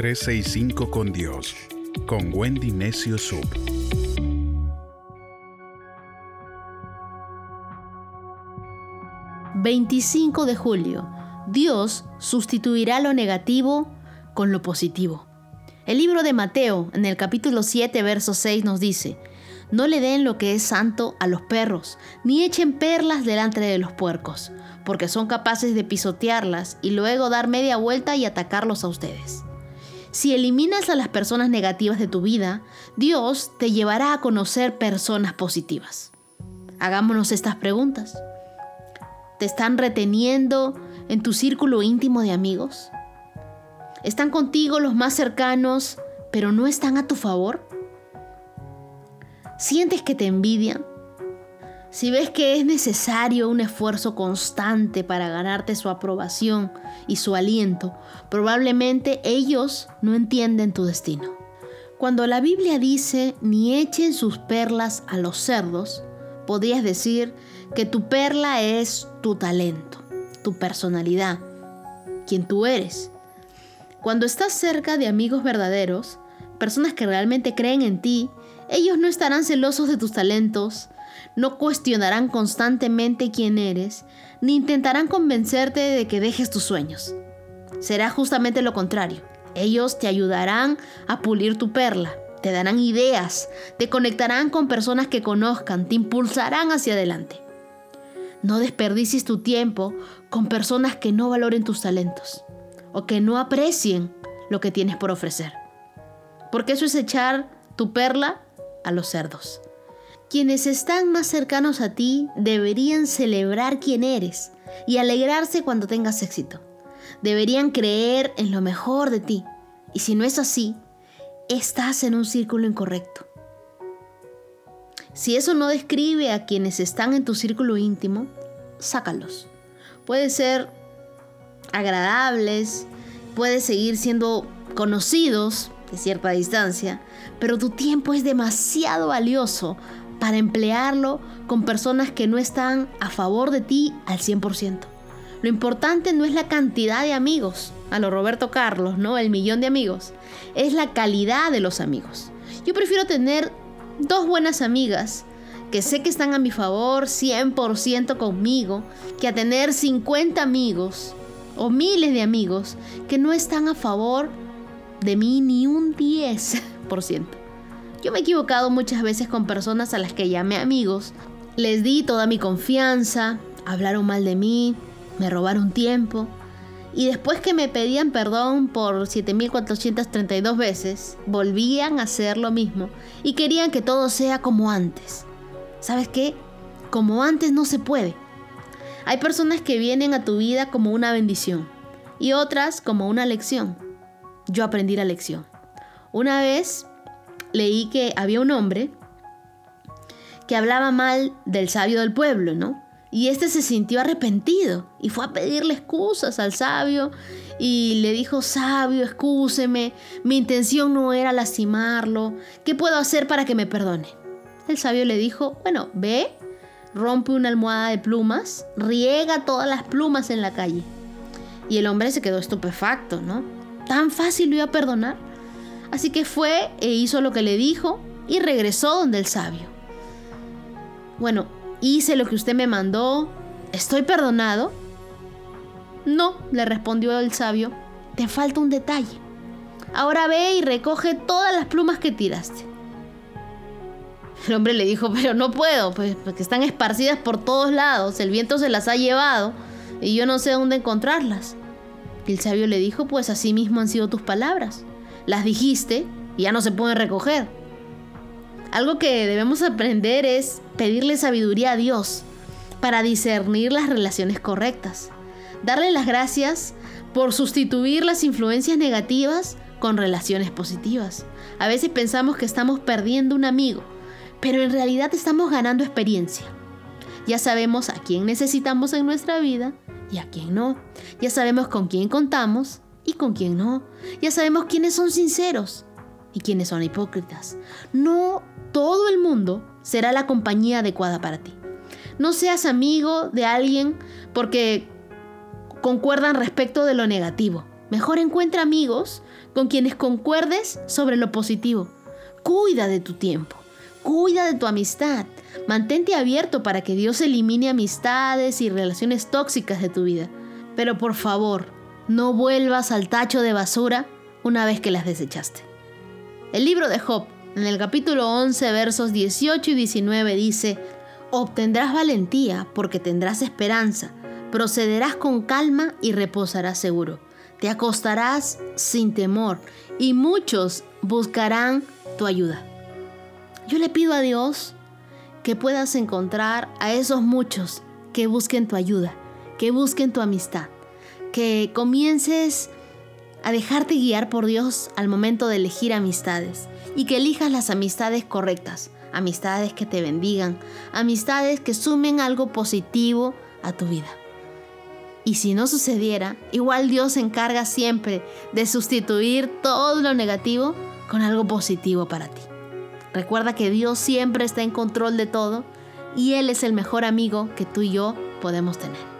365 con Dios, con Wendy Necio Sub. ...25 de julio... ...Dios sustituirá lo negativo con lo positivo. El libro de Mateo, en el capítulo 7, verso 6, nos dice, No le den lo que es santo a los perros, ni echen perlas delante de los puercos, porque son capaces de pisotearlas y luego dar media vuelta y atacarlos a ustedes. Si eliminas a las personas negativas de tu vida, Dios te llevará a conocer personas positivas. Hagámonos estas preguntas. ¿Te están reteniendo en tu círculo íntimo de amigos? ¿Están contigo los más cercanos, pero no están a tu favor? ¿Sientes que te envidian? Si ves que es necesario un esfuerzo constante para ganarte su aprobación y su aliento, probablemente ellos no entienden tu destino. Cuando la Biblia dice ni echen sus perlas a los cerdos, podrías decir que tu perla es tu talento, tu personalidad, quien tú eres. Cuando estás cerca de amigos verdaderos, personas que realmente creen en ti, ellos no estarán celosos de tus talentos, no cuestionarán constantemente quién eres, ni intentarán convencerte de que dejes tus sueños. Será justamente lo contrario. Ellos te ayudarán a pulir tu perla, te darán ideas, te conectarán con personas que conozcan, te impulsarán hacia adelante. No desperdicies tu tiempo con personas que no valoren tus talentos o que no aprecien lo que tienes por ofrecer. Porque eso es echar tu perla a los cerdos. Quienes están más cercanos a ti deberían celebrar quién eres y alegrarse cuando tengas éxito. Deberían creer en lo mejor de ti. Y si no es así, estás en un círculo incorrecto. Si eso no describe a quienes están en tu círculo íntimo, sácalos. Puede ser agradables, puedes seguir siendo conocidos de cierta distancia, pero tu tiempo es demasiado valioso para emplearlo con personas que no están a favor de ti al 100%. Lo importante no es la cantidad de amigos, a lo Roberto Carlos, ¿no? El millón de amigos. Es la calidad de los amigos. Yo prefiero tener dos buenas amigas que sé que están a mi favor 100% conmigo, que a tener 50 amigos o miles de amigos que no están a favor de mí ni un 10%. Yo me he equivocado muchas veces con personas a las que llamé amigos, les di toda mi confianza, hablaron mal de mí, me robaron tiempo y después que me pedían perdón por 7432 veces, volvían a hacer lo mismo y querían que todo sea como antes. ¿Sabes qué? Como antes no se puede. Hay personas que vienen a tu vida como una bendición y otras como una lección. Yo aprendí la lección. Una vez leí que había un hombre que hablaba mal del sabio del pueblo, ¿no? Y este se sintió arrepentido y fue a pedirle excusas al sabio y le dijo, sabio, excúseme, mi intención no era lastimarlo, ¿qué puedo hacer para que me perdone? El sabio le dijo, bueno, ve rompe una almohada de plumas, riega todas las plumas en la calle. Y el hombre se quedó estupefacto, ¿no? Tan fácil lo iba a perdonar. Así que fue e hizo lo que le dijo y regresó donde el sabio. Bueno, hice lo que usted me mandó. ¿Estoy perdonado? No, le respondió el sabio. Te falta un detalle. Ahora ve y recoge todas las plumas que tiraste. El hombre le dijo, pero no puedo, pues porque están esparcidas por todos lados, el viento se las ha llevado y yo no sé dónde encontrarlas. El sabio le dijo, pues así mismo han sido tus palabras. Las dijiste y ya no se pueden recoger. Algo que debemos aprender es pedirle sabiduría a Dios para discernir las relaciones correctas. Darle las gracias por sustituir las influencias negativas con relaciones positivas. A veces pensamos que estamos perdiendo un amigo pero en realidad estamos ganando experiencia. Ya sabemos a quién necesitamos en nuestra vida y a quién no. Ya sabemos con quién contamos con quién no. Ya sabemos quiénes son sinceros y quiénes son hipócritas. No todo el mundo será la compañía adecuada para ti. No seas amigo de alguien porque concuerdan respecto de lo negativo. Mejor encuentra amigos con quienes concuerdes sobre lo positivo. Cuida de tu tiempo. Cuida de tu amistad. Mantente abierto para que Dios elimine amistades y relaciones tóxicas de tu vida. Pero por favor, no vuelvas al tacho de basura una vez que las desechaste. El libro de Job, en el capítulo 11, versos 18 y 19 dice, Obtendrás valentía porque tendrás esperanza, procederás con calma y reposarás seguro. Te acostarás sin temor y muchos buscarán tu ayuda. Yo le pido a Dios que puedas encontrar a esos muchos que busquen tu ayuda, que busquen tu amistad, que comiences a dejarte guiar por Dios al momento de elegir amistades y que elijas las amistades correctas, amistades que te bendigan, amistades que sumen algo positivo a tu vida. Y si no sucediera, igual Dios se encarga siempre de sustituir todo lo negativo con algo positivo para ti. Recuerda que Dios siempre está en control de todo y Él es el mejor amigo que tú y yo podemos tener.